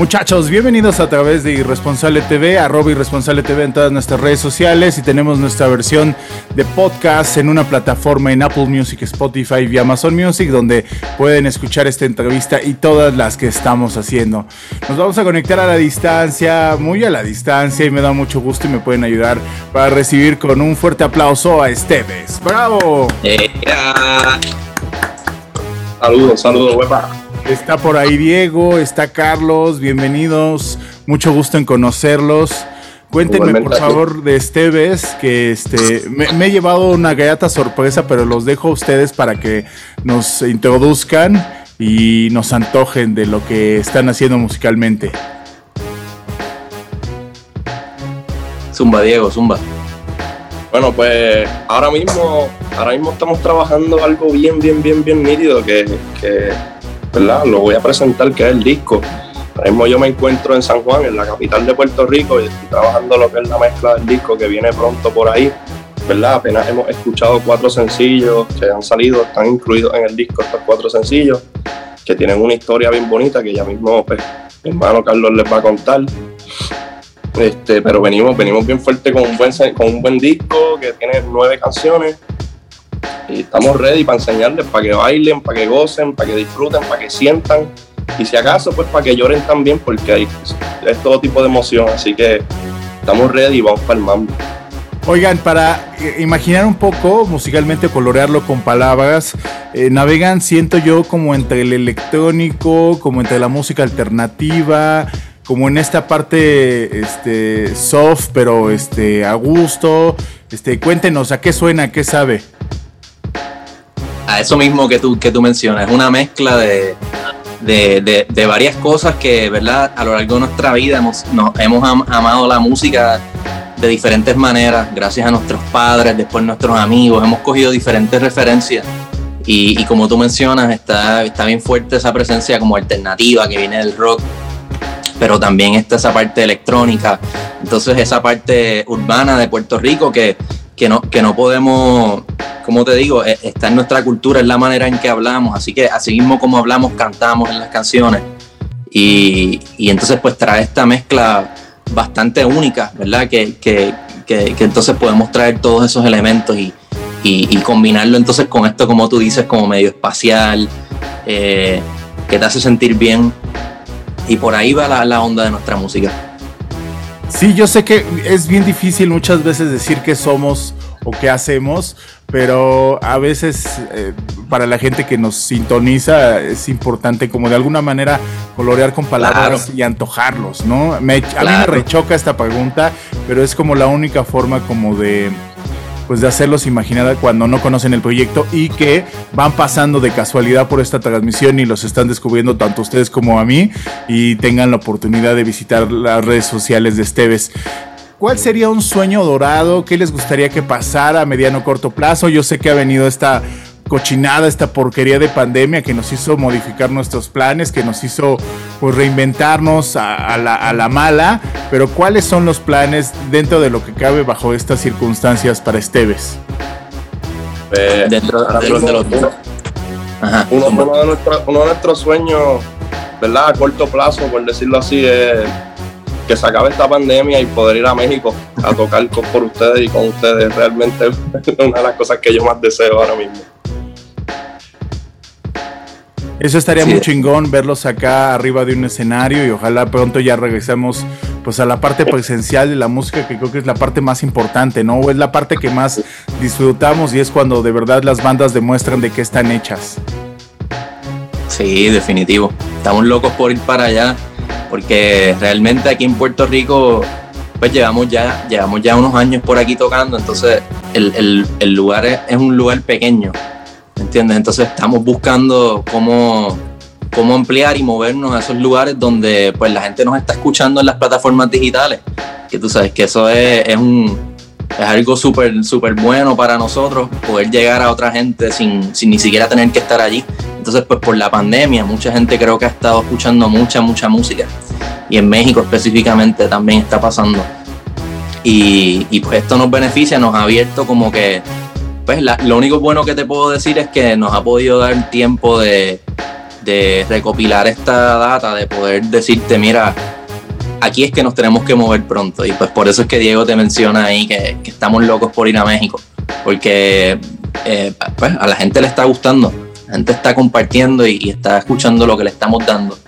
Muchachos, bienvenidos a través de Irresponsable TV, arroba Irresponsable TV en todas nuestras redes sociales y tenemos nuestra versión de podcast en una plataforma en Apple Music, Spotify y Amazon Music donde pueden escuchar esta entrevista y todas las que estamos haciendo. Nos vamos a conectar a la distancia, muy a la distancia y me da mucho gusto y me pueden ayudar para recibir con un fuerte aplauso a Esteves. ¡Bravo! Saludos, saludos, huepa. Está por ahí Diego, está Carlos, bienvenidos, mucho gusto en conocerlos. Cuéntenme por favor de Esteves, que este me, he llevado una galleta sorpresa, pero los dejo a ustedes para que nos introduzcan y nos antojen de lo que están haciendo musicalmente. Zumba, Diego, zumba. Bueno, pues ahora mismo, ahora mismo estamos trabajando algo bien, bien, bien, bien nítido que, que ¿verdad? Lo voy a presentar, que es el disco. Ahora mismo yo me encuentro en San Juan, en la capital de Puerto Rico, y estoy trabajando lo que es la mezcla del disco que viene pronto por ahí. ¿verdad? Apenas hemos escuchado cuatro sencillos que han salido, están incluidos en el disco estos cuatro sencillos, que tienen una historia bien bonita que ya mismo pues, mi hermano Carlos les va a contar. Este, pero venimos, venimos bien fuerte con un buen, con un buen disco que tiene nueve canciones y estamos ready para enseñarles, para que bailen, para que gocen, para que disfruten, para que sientan. Y si acaso, pues para que lloren también, porque hay, es todo tipo de emoción. Así que estamos ready y vamos para el mambo. Oigan, para eh, imaginar un poco, musicalmente colorearlo con palabras, eh, navegan, siento yo, como entre el electrónico, como entre la música alternativa, como en esta parte este, soft, pero este, a gusto. Este, cuéntenos, ¿a qué suena? ¿A qué sabe? A eso mismo que tú, que tú mencionas, una mezcla de, de, varias cosas que, ¿verdad? A lo largo de nuestra vida hemos, hemos amado la música de diferentes maneras, gracias a nuestros padres, después nuestros amigos, hemos cogido diferentes referencias. Y, como tú mencionas, está, está bien fuerte esa presencia como alternativa que viene del rock, pero también está esa parte electrónica, entonces esa parte urbana de Puerto Rico que, que, no, que no podemos como te digo, eh, está en nuestra cultura, es la manera en que hablamos, así que así mismo como hablamos, cantamos en las canciones. Y, entonces pues trae esta mezcla bastante única, ¿verdad? Que, entonces podemos traer todos esos elementos y, combinarlo entonces con esto, como tú dices, como medio espacial, eh, que te hace sentir bien. Y por ahí va la, la onda de nuestra música. Sí, yo sé que es bien difícil muchas veces decir que somos o qué hacemos, pero a veces eh, para la gente que nos sintoniza es importante como de alguna manera colorear con palabras y antojarlos, ¿no? a mí me rechoca esta pregunta, pero es como la única forma como de pues de hacerlos imaginar cuando no conocen el proyecto y que van pasando de casualidad por esta transmisión y los están descubriendo tanto ustedes como a mí y tengan la oportunidad de visitar las redes sociales de Esteves. ¿Cuál sería un sueño dorado? ¿Qué les gustaría que pasara a mediano o corto plazo? Yo sé que ha venido esta cochinada, esta porquería de pandemia que nos hizo modificar nuestros planes, que nos hizo pues, reinventarnos a, la, mala, pero ¿cuáles son los planes dentro de lo que cabe bajo estas circunstancias para Esteves? Eh, dentro, de los uno, de nuestros sueños, ¿verdad? A corto plazo, por decirlo así, es que se acabe esta pandemia y poder ir a México a tocar por ustedes y con ustedes. Realmente es una de las cosas que yo más deseo ahora mismo. Eso estaría muy chingón verlos acá arriba de un escenario y ojalá pronto ya regresemos pues a la parte presencial de la música que creo que es la parte más importante, ¿no? O es la parte que más disfrutamos y es cuando de verdad las bandas demuestran de qué están hechas. Sí, definitivo. Estamos locos por ir para allá porque realmente aquí en Puerto Rico pues llevamos ya, llevamos ya unos años por aquí tocando, entonces el, lugar es, un lugar pequeño, ¿entiendes? Entonces estamos buscando cómo, cómo ampliar y movernos a esos lugares donde pues la gente nos está escuchando en las plataformas digitales, que tú sabes que eso es, es un, es algo súper súper bueno para nosotros, poder llegar a otra gente sin, sin ni siquiera tener que estar allí. Entonces, pues por la pandemia, mucha gente creo que ha estado escuchando mucha, mucha música y en México específicamente también está pasando. Y, y pues esto nos beneficia, nos ha abierto como que, pues lo único bueno que te puedo decir es que nos ha podido dar tiempo de, de recopilar esta data, de poder decirte, mira, aquí es que nos tenemos que mover pronto. Y pues por eso es que Diego te menciona ahí que, estamos locos por ir a México, porque eh, pues, a la gente le está gustando, la gente está compartiendo y está escuchando lo que le estamos dando.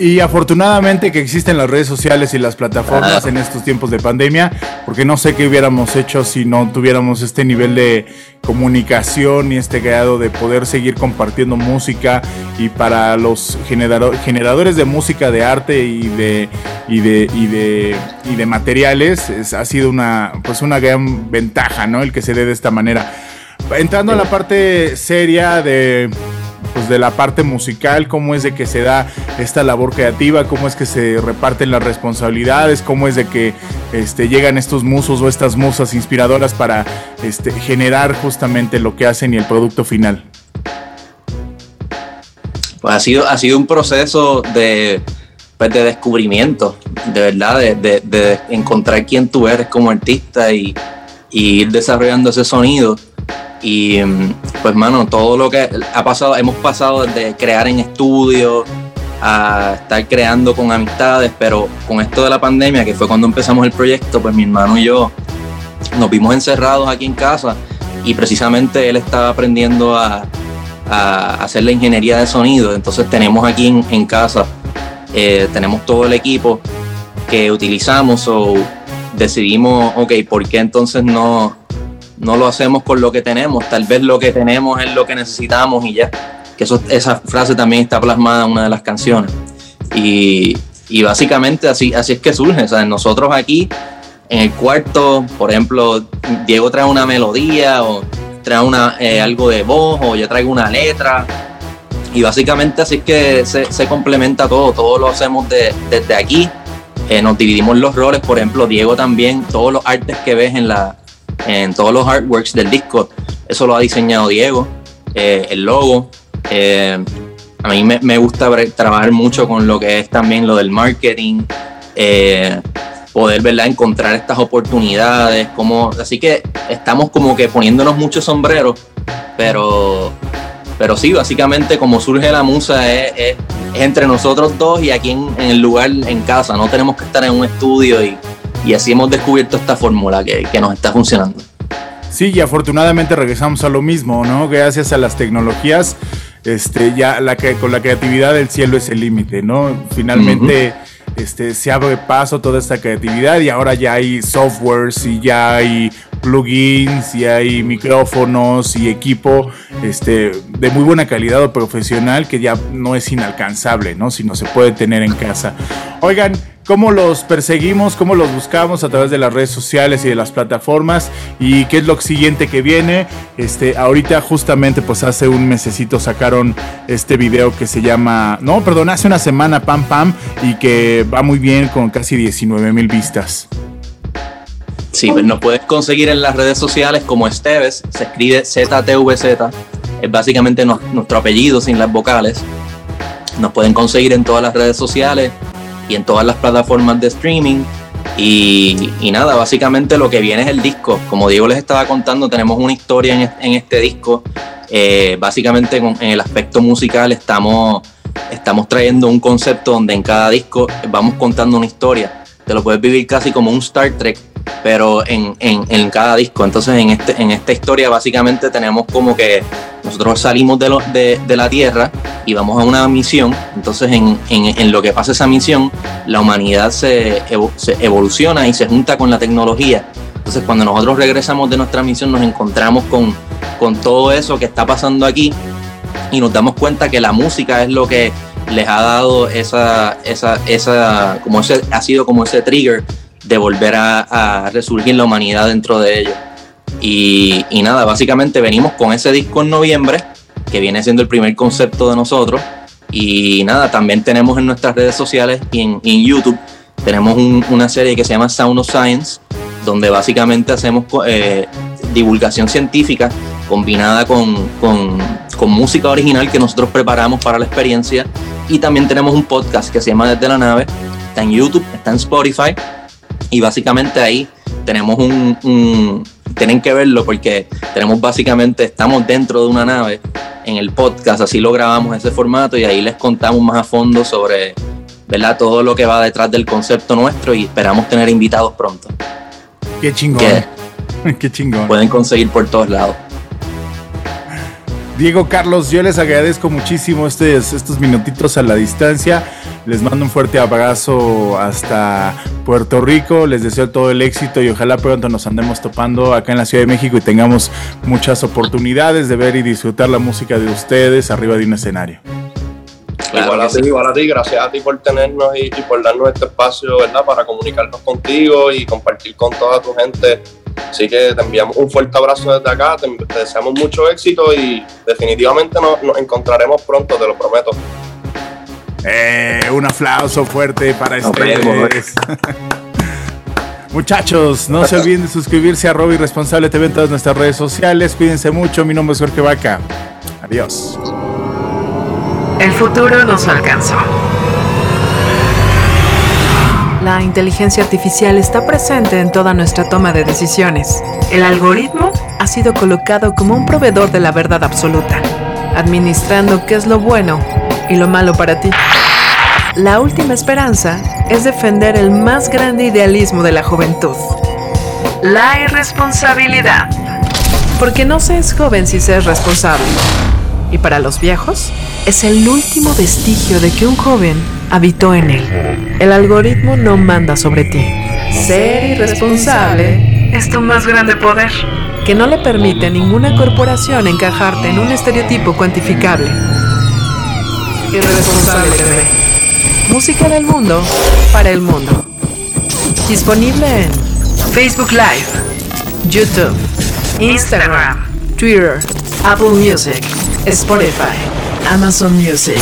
Y afortunadamente que existen las redes sociales y las plataformas en estos tiempos de pandemia, porque no sé qué hubiéramos hecho si no tuviéramos este nivel de comunicación y este grado de poder seguir compartiendo música y para los generadores de música, de arte y de, y de, y de, y de materiales, ha sido una, pues una gran ventaja, ¿no? El que se dé de esta manera. Entrando a la parte seria de pues de la parte musical, cómo es de que se da esta labor creativa, cómo es que se reparten las responsabilidades, cómo es de que este, llegan estos musos o estas musas inspiradoras para este, generar justamente lo que hacen y el producto final. Pues ha sido, ha sido un proceso de, pues de descubrimiento, de verdad, de, encontrar quién tú eres como artista y ir desarrollando ese sonido y pues, mano, todo lo que ha pasado, hemos pasado desde crear en estudio a estar creando con amistades, pero con esto de la pandemia, que fue cuando empezamos el proyecto, pues mi hermano y yo nos vimos encerrados aquí en casa y precisamente él estaba aprendiendo a, hacer la ingeniería de sonido. Entonces tenemos aquí en, casa, eh, tenemos todo el equipo que utilizamos o decidimos, ok, ¿por qué entonces no, no lo hacemos con lo que tenemos, tal vez lo que tenemos es lo que necesitamos y ya. Que eso, esa frase también está plasmada en una de las canciones. Y, básicamente así, así es que surge. O sea, nosotros aquí en el cuarto, por ejemplo, Diego trae una melodía o trae una, eh, algo de voz o yo traigo una letra. Y básicamente así es que se, complementa todo, todo lo hacemos desde aquí. Eh, nos dividimos los roles, por ejemplo, Diego también, todos los artes que ves en la, en todos los artworks del disco. Eso lo ha diseñado Diego, eh, el logo. Eh, a mí me, gusta trabajar mucho con lo que es también lo del marketing, eh, poder ¿verdad? encontrar estas oportunidades. Como, así que estamos como que poniéndonos muchos sombreros, pero, pero sí, básicamente como surge la musa es, entre nosotros dos y aquí en, en, el lugar en casa. No tenemos que estar en un estudio y y así hemos descubierto esta fórmula que, nos está funcionando. Sí, y afortunadamente regresamos a lo mismo, ¿no? Gracias a las tecnologías, este, ya la que con la creatividad del cielo es el límite, ¿no? Finalmente este, se abre paso toda esta creatividad y ahora ya hay softwares y ya hay plugins y hay micrófonos y equipo este, de muy buena calidad o profesional que ya no es inalcanzable, ¿no? Sino se puede tener en casa. Oigan, cómo los perseguimos, cómo los buscamos a través de las redes sociales y de las plataformas y qué es lo siguiente que viene. Este, ahorita justamente pues hace un mesecito sacaron este video que se llama, no, perdón, hace una semana Pam Pam y que va muy bien con casi 19 mil vistas. Sí, pues nos puedes conseguir en las redes sociales como Esteves, se escribe ZTVZ, es básicamente nuestro apellido sin las vocales. Nos pueden conseguir en todas las redes sociales, y en todas las plataformas de streaming. Y, nada, básicamente lo que viene es el disco. Como Diego les estaba contando, tenemos una historia en, este disco. Eh, básicamente en el aspecto musical estamos, estamos trayendo un concepto donde en cada disco vamos contando una historia. Te lo puedes vivir casi como un Star Trek, pero en, en, en cada disco. Entonces en, este, en esta historia básicamente tenemos como que nosotros salimos de, de, la Tierra y vamos a una misión, entonces en, lo que pasa esa misión, la humanidad se, evoluciona y se junta con la tecnología. Entonces cuando nosotros regresamos de nuestra misión nos encontramos con, todo eso que está pasando aquí y nos damos cuenta que la música es lo que les ha dado esa, esa, esa, como ese, ha sido como ese trigger de volver a resurgir la humanidad dentro de ellos. Y, nada, básicamente venimos con ese disco en noviembre, que viene siendo el primer concepto de nosotros. Y nada, también tenemos en nuestras redes sociales y en, YouTube, tenemos una serie que se llama Sound of Science, donde básicamente hacemos eh, divulgación científica combinada con, con, con música original que nosotros preparamos para la experiencia. Y también tenemos un podcast que se llama Desde la Nave, está en YouTube, está en Spotify. Y básicamente ahí tenemos un, tienen que verlo porque tenemos básicamente, estamos dentro de una nave en el podcast, así lo grabamos ese formato y ahí les contamos más a fondo sobre ¿verdad? todo lo que va detrás del concepto nuestro y esperamos tener invitados pronto. Qué chingón. Qué chingón. Pueden conseguir por todos lados. Diego Carlos, yo les agradezco muchísimo estos, estos minutitos a la distancia. Les mando un fuerte abrazo hasta Puerto Rico. Les deseo todo el éxito y ojalá pronto nos andemos topando acá en la Ciudad de México y tengamos muchas oportunidades de ver y disfrutar la música de ustedes arriba de un escenario. igual, a ti, igual a ti, gracias a ti por tenernos y, y, por darnos este espacio, ¿verdad? Para comunicarnos contigo y compartir con toda tu gente Así que te enviamos un fuerte abrazo desde acá, te, deseamos mucho éxito y definitivamente nos, encontraremos pronto, te lo prometo. Eh, un aplauso fuerte para ustedes. Muchachos, no se olviden de suscribirse a Robbie Responsable TV en todas nuestras redes sociales. Cuídense mucho. Mi nombre es Jorge Vaca. Adiós. El futuro nos alcanzó. La inteligencia artificial está presente en toda nuestra toma de decisiones. El algoritmo ha sido colocado como un proveedor de la verdad absoluta, administrando qué es lo bueno y lo malo para ti. La última esperanza es defender el más grande idealismo de la juventud. La irresponsabilidad. Porque no se es joven si se es responsable. Y para los viejos, es el último vestigio de que un joven habitó en él. El algoritmo no manda sobre ti. Ser irresponsable es tu más grande poder, que no le permite a ninguna corporación encajarte en un estereotipo cuantificable. Irresponsable TV. Música del mundo para el mundo. Disponible en Facebook Live, YouTube, Instagram, Twitter, Apple Music, Spotify, Amazon Music.